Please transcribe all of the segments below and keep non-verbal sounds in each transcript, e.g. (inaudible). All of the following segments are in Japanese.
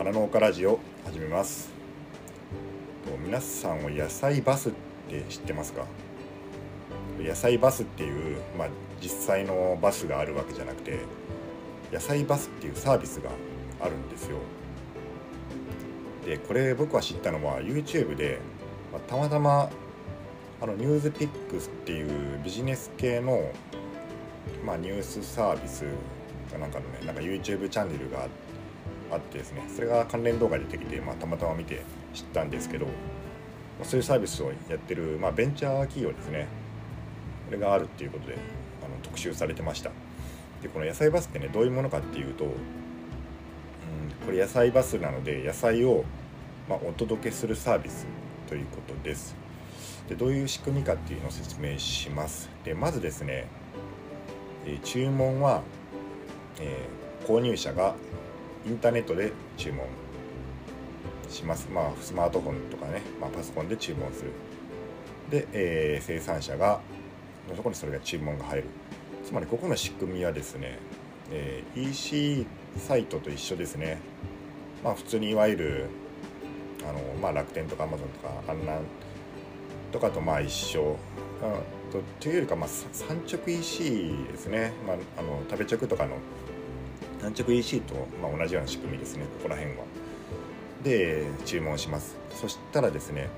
花農家ラジオ始めます。皆さんは野菜バスって知ってますか？野菜バスっていう、まあ、実際のバスがあるわけじゃなくて野菜バスっていうサービスがあるんですよ。でこれ僕は知ったのは YouTube で、まあ、たまたまあのニュースピックスっていうビジネス系の、まあ、ニュースサービスなんかのねなんか YouTube チャンネルがあっあってですねそれが関連動画で出てきて、まあ、たまたま見て知ったんですけど、そういうサービスをやってる、まあ、ベンチャー企業ですね。これがあるっていうことであの特集されてました。でこの野菜バスってねどういうものかっていうと、うん、これ野菜バスなので野菜を、まあ、お届けするサービスということです。でどういう仕組みかっていうのを説明します。でまずですね、え、注文は、えー、購入者がインターネットで注文します。まあスマートフォンとかね、まあ、パソコンで注文する。で、えー、生産者がのとこにそれが注文が入る。つまりここの仕組みはですね、えー、EC サイトと一緒ですね。まあ普通にいわゆるあの、まあ、楽天とかアマゾンとかあんなとかとまあ一緒。とというよりかまあ産直 EC ですね、まあ、あの食べ直とかの産直 EC とまあ同じような仕組みですね。ここら辺は。で注文します。そしたらですね、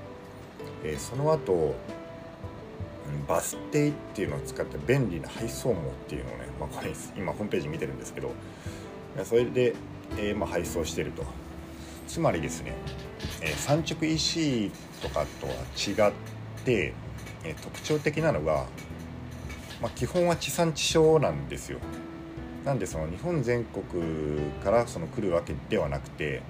えー、その後バス停っていうのを使った便利な配送網っていうのをね、まあ、これ今ホームページ見てるんですけどそれで、えー、まあ、配送してると。つまりですね、えー、産直 EC とかとは違って、えー、特徴的なのが、まあ、基本は地産地消なんですよ。なんでその日本全国からその来るわけではなくて、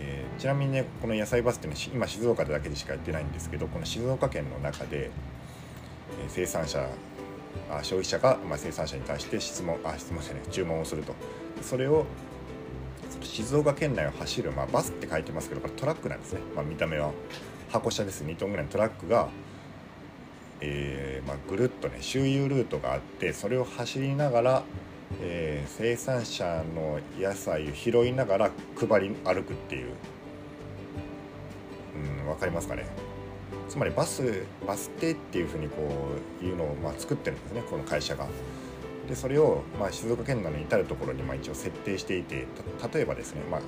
えー、ちなみにねこの野菜バスって、ね、今静岡でだけでしかやってないんですけどこの静岡県の中で、え、生産者あ消費者が、まあ、生産者に対して質問あ質問してね注文をすると。それを静岡県内を走る、まあ、バスって書いてますけどこれトラックなんですね、まあ、見た目は箱車です2トンぐらいのトラックが、えーまあ、ぐるっとね周遊ルートがあってそれを走りながらえー、生産者の野菜を拾いながら配り歩くっていう、うん、分かりますかね。つまりバスバス停っていうふうにこういうのをま作ってるんですね。この会社が。でそれをまあ静岡県内の至る所にまあ一応設定していて例えばですね、まあ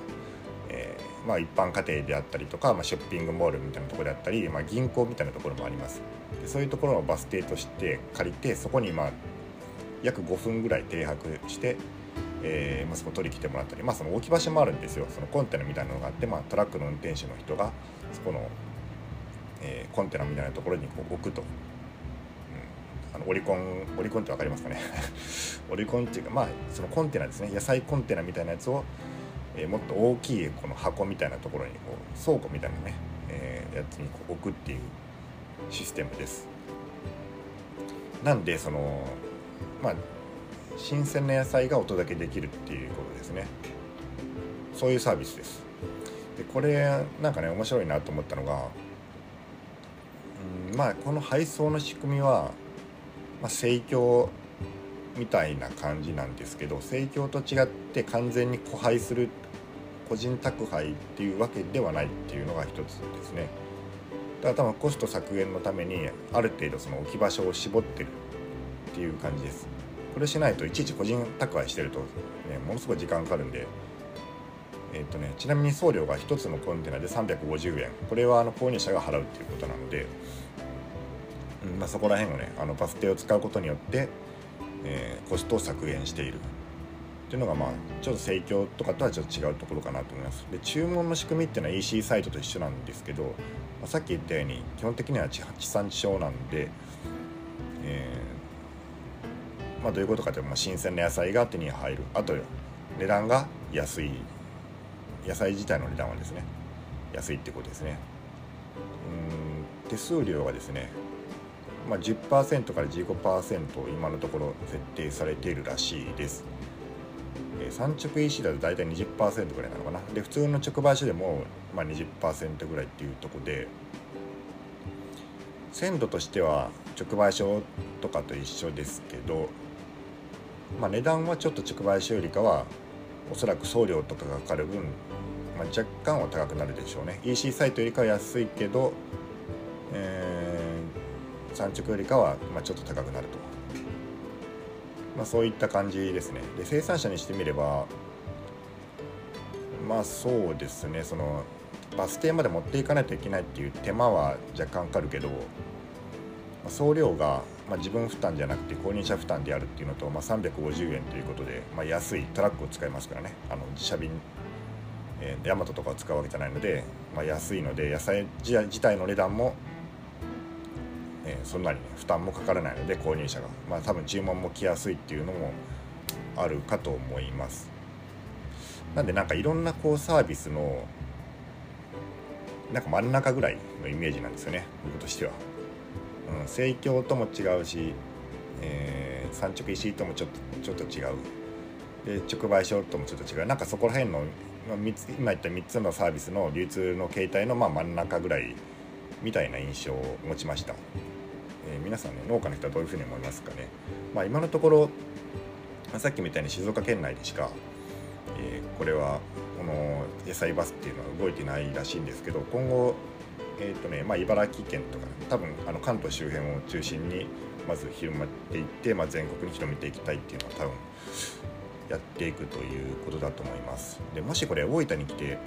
えー、まあ、一般家庭であったりとか、まあ、ショッピングモールみたいなとこであったり、まあ、銀行みたいなところもあります。でそういうところをバス停として借りてそこにまあ約5分ぐらい停泊して、えーまあ、そこ取り来てもらったり、まあ、その置き場所もあるんですよ。そのコンテナみたいなのがあって、まあ、トラックの運転手の人がそこの、えー、コンテナみたいなところにこう置くと、うん、あのオリコンオリコンって分かりますかね？(laughs) オリコンっていうかまあそのコンテナですね。野菜コンテナみたいなやつを、えー、もっと大きいこの箱みたいなところにこう倉庫みたいなね、えー、やつにこう置くっていうシステムです。なんでそのまあ、新鮮な野菜がお届けできるっていうことですね。そういうサービスです。でこれなんかね面白いなと思ったのがうんまあこの配送の仕組みは、まあ、盛況みたいな感じなんですけど盛況と違って完全に個配する個人宅配っていうわけではないっていうのが一つですね。だから多分コスト削減のためにある程度その置き場所を絞ってるっていう感じです。これしないといちいち個人宅配してると、ね、ものすごい時間かかるんで。えーとね、ちなみに送料が1つのコンテナで350円。これはあの購入者が払うっていうことなので、まあ、そこら辺をねあのバス停を使うことによって、えー、コストを削減している。っていうのがまあちょっと盛況とかとはちょっと違うところかなと思います。で注文の仕組みっていうのは EC サイトと一緒なんですけど、まあ、さっき言ったように基本的には地産地消なんで、まあ、どういうことかというと、まあ、新鮮な野菜が手に入る。あと値段が安い野菜自体の値段はですね安いってことですね。うん手数料がですね、まあ10%から15%今のところ設定されているらしいです。産直 EC だと大体20%ぐらいなのかな。で普通の直売所でも、まあ、20%ぐらいっていうとこで鮮度としては直売所とかと一緒ですけどまあ、値段はちょっと直売所よりかはおそらく送料とかがかかる分まあ、若干は高くなるでしょうね。EC サイトよりかは安いけど、えー、産直よりかはまちょっと高くなると、まあ、そういった感じですね。で生産者にしてみればまあそうですね。そのバス停まで持っていかないといけないっていう手間は若干かかるけど送料が、まあ、自分負担じゃなくて購入者負担であるっていうのと、まあ、350円ということで、まあ、安いトラックを使いますからね。あの自社便、え、ヤマトとかを使うわけじゃないので、まあ、安いので野菜自体の値段も、えー、そんなに、ね、負担もかからないので購入者が、まあ、多分注文も来やすいっていうのもあるかと思います。なんでなんかいろんなこうサービスのなんか真ん中ぐらいのイメージなんですよね。僕としては。うん、生協とも違うし、えー、産直石井ともちょっとちょっと違う。で直売所ともちょっと違う。なんかそこら辺の3つ今言った3つのサービスの流通の形態のまあ真ん中ぐらいみたいな印象を持ちました、えー、皆さんね農家の人はどういうふうに思いますかね、まあ、今のところさっきみたいに静岡県内でしか、えー、これはこの野菜バスっていうのは動いてないらしいんですけど今後えーとねまあ、茨城県とか、ね、多分あの関東周辺を中心にまず広まっていって、まあ、全国に広めていきたいっていうのは多分やっていくということだと思います。でもしこれ大分に来て、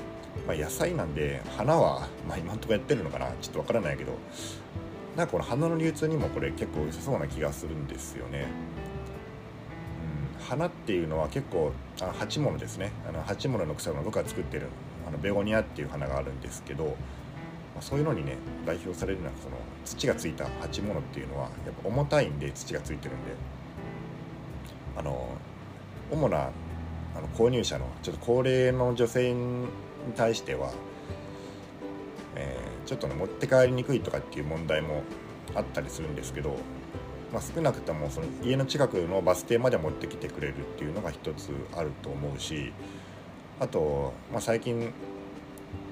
まあ、野菜なんで花は、まあ、今んとこやってるのかなちょっとわからないけどなんかこの花の流通にもこれ結構良さそうな気がするんですよね。うん花っていうのは結構あ鉢物ですね。あの鉢物の草の僕が作ってるあのベゴニアっていう花があるんですけどまあ、そういうのにね代表されるのはその土がついた鉢物っていうのはやっぱ重たいんで土がついてるんで。あの主なあの購入者のちょっと高齢の女性に対しては、えー、ちょっとね持って帰りにくいとかっていう問題もあったりするんですけど、まあ、少なくともその家の近くのバス停まで持ってきてくれるっていうのが一つあると思うしあと、まあ、最近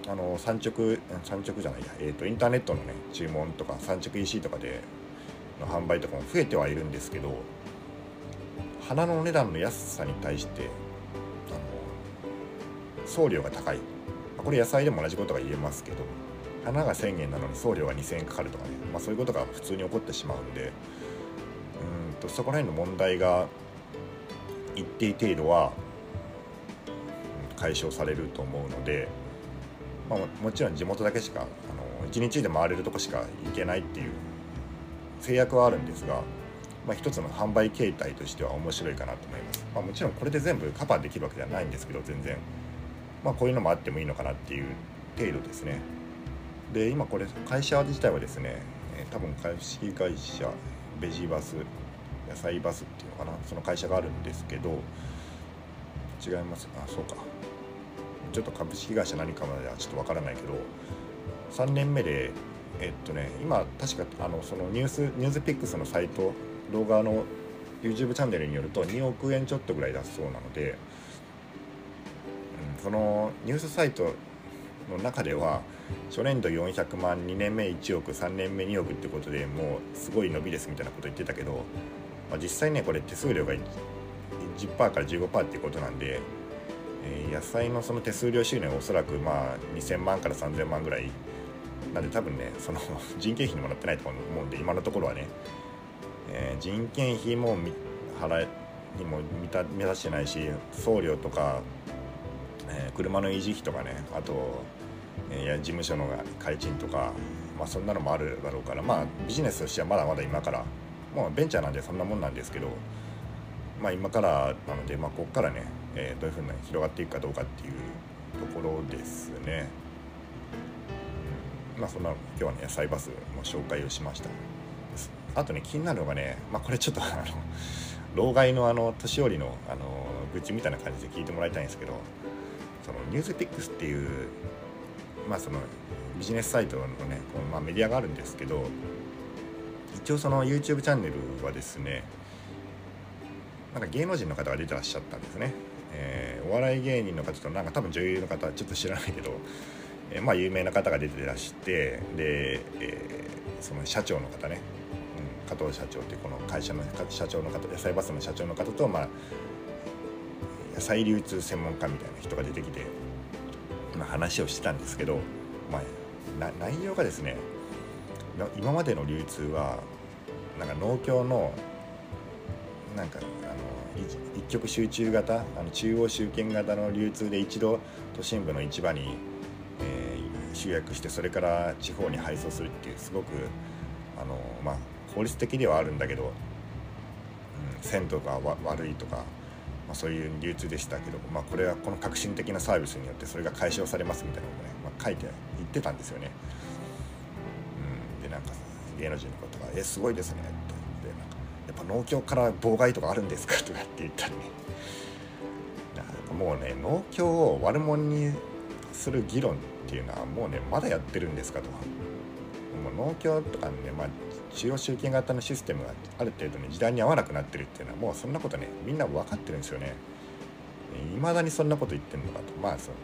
あの産直産直じゃないや、えーと、インターネットのね注文とか産直 EC とかでの販売とかも増えてはいるんですけど花の値段の安さに対してあの送料が高いこれ野菜でも同じことが言えますけど花が1000円なのに送料が2000円かかるとかね、まあ、そういうことが普通に起こってしまうんでうんとそこら辺の問題が一定程度は解消されると思うので。まあ、もちろん地元だけしかあの1日で回れるとこしか行けないっていう制約はあるんですが、まあ、一つの販売形態としては面白いかなと思います、まあ、もちろんこれで全部カバーできるわけではないんですけど全然、まあ、こういうのもあってもいいのかなっていう程度ですね。で今これ会社自体はですね多分株式会社ベジバス野菜バスっていうのかなその会社があるんですけど違います。あそうか。ちょっと株式会社何かまではちょっとわからないけど3年目でえっとね今確かあのそのニュースニュースピックスのサイト動画の YouTube チャンネルによると2億円ちょっとぐらい出すそうなので、うん、そのニュースサイトの中では初年度400万2年目1億3年目2億ってことでもうすごい伸びですみたいなこと言ってたけど、まあ、実際ねこれ手数料が10%から15%っていうことなんでえ、野菜のその手数料収入はおそらくまあ2000万から3000万ぐらい。なんで多分ねその (laughs) 人件費にもらってないと思うんで今のところはね、えー、人件費も払いにも満た満たしてないし送料とか、えー、車の維持費とかねあと、えー、事務所の開賃とか、まあ、そんなのもあるだろうからまあビジネスとしてはまだまだ今からもうベンチャーなんでそんなもんなんですけどまあ今からなのでまあここからねえー、どういうふうに広がっていくかどうかっていうところですね。まあそんな今日はね野菜バスの紹介をしました。あとね気になるのがね、まあ、これちょっとあの老害のあの年寄りのあの愚痴みたいな感じで聞いてもらいたいんですけどそのニュースピックスっていうまあそのビジネスサイトのねこの、まあ、メディアがあるんですけど一応その YouTube チャンネルはですねなんか芸能人の方が出てらっしゃったんですね、お笑い芸人の方となんか多分女優の方ちょっと知らないけど、えー、まあ有名な方が出てらしてで、えー、その社長の方ね、うん、加藤社長っていうこの会社の社長の方野菜バスの社長の方と、まあ、野菜流通専門家みたいな人が出てきてまあ、話をしてたんですけど、まあ、内容がですね今までの流通はなんか農協のなんかあの一極集中型あの中央集権型の流通で一度都心部の市場に、えー、集約してそれから地方に配送するっていうすごくあの、まあ、効率的ではあるんだけど、うん、鮮度が悪いとか、まあ、そういう流通でしたけど、まあ、これはこの革新的なサービスによってそれが解消されますみたいなのをね、まあ、書いて言ってたんですよね。うん、でなんか芸能人の方が「えすごいですね」「やっぱ農協から妨害とかあるんですか?」とかって言ったりねなんかもうね農協を悪者にする議論っていうのはもうねまだやってるんですかと。もう農協とかね、まあ、中央集権型のシステムがある程度ね時代に合わなくなってるっていうのはもうそんなことねみんな分かってるんですよね。いまだにそんなこと言ってるのかとまあその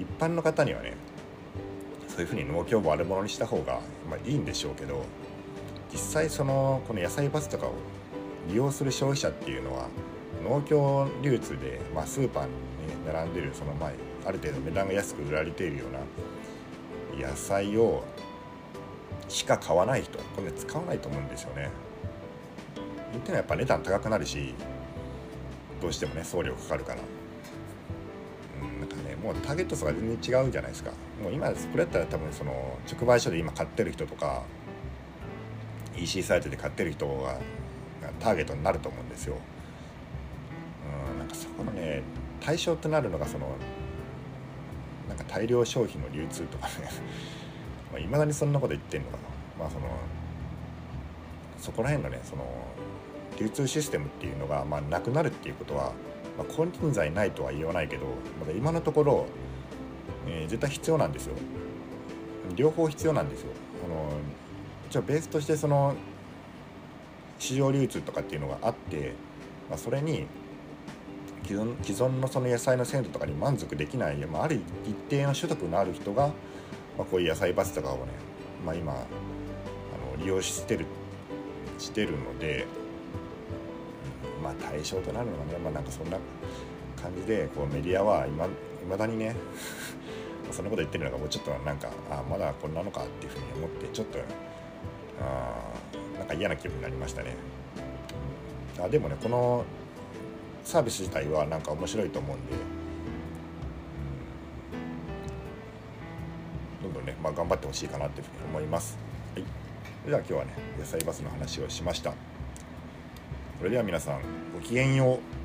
一般の方にはねそういうふうに農協を悪者にした方が、まあ、いいんでしょうけど実際そのこの野菜バスとかを利用する消費者っていうのは農協流通で、まあ、スーパーに、ね、並んでるその前ある程度値段が安く売られているような野菜をしか買わない人これ使わないと思うんですよね。っていうのはやっぱ値段高くなるしどうしてもね送料かかるから。うん、なんかねもうターゲット層が全然違うじゃないですか。もう今これやったら多分その直売所で今買ってる人とか EC サイトで買ってる人がターゲットになると思うんですよ。うん、なんかそこのね対象となるのがそのなんか大量消費の流通とかね。い (laughs) まだにそんなこと言ってんのかな。まあそのそこら辺のねその流通システムっていうのが、まあ、なくなるっていうことは、まあ、金輪際ないとは言わないけどまだ今のところ、えー、絶対必要なんですよ。両方必要なんですよ。あの一応ベースとしてその市場流通とかっていうのがあって、まあ、それに既存既存のその野菜の鮮度とかに満足できない、まあ、ある一定の所得のある人が、まあ、こういう野菜バスとかをね、まあ、今あの利用してるしてるので、うん、まあ対象となるのはね、まあ、なんかそんな感じでこうメディアはいまだにね (laughs) そんなこと言ってるのがもうちょっとなんかあまだこんなのかっていうふうに思ってちょっとあなんか嫌な気分になりましたね。あでもねこのサービス自体はなんか面白いと思うんで、どんどんね、まあ、頑張ってほしいかなっていうふうに思います。はい、それでは今日はね野菜バスの話をしました。それでは皆さんごきげんよう。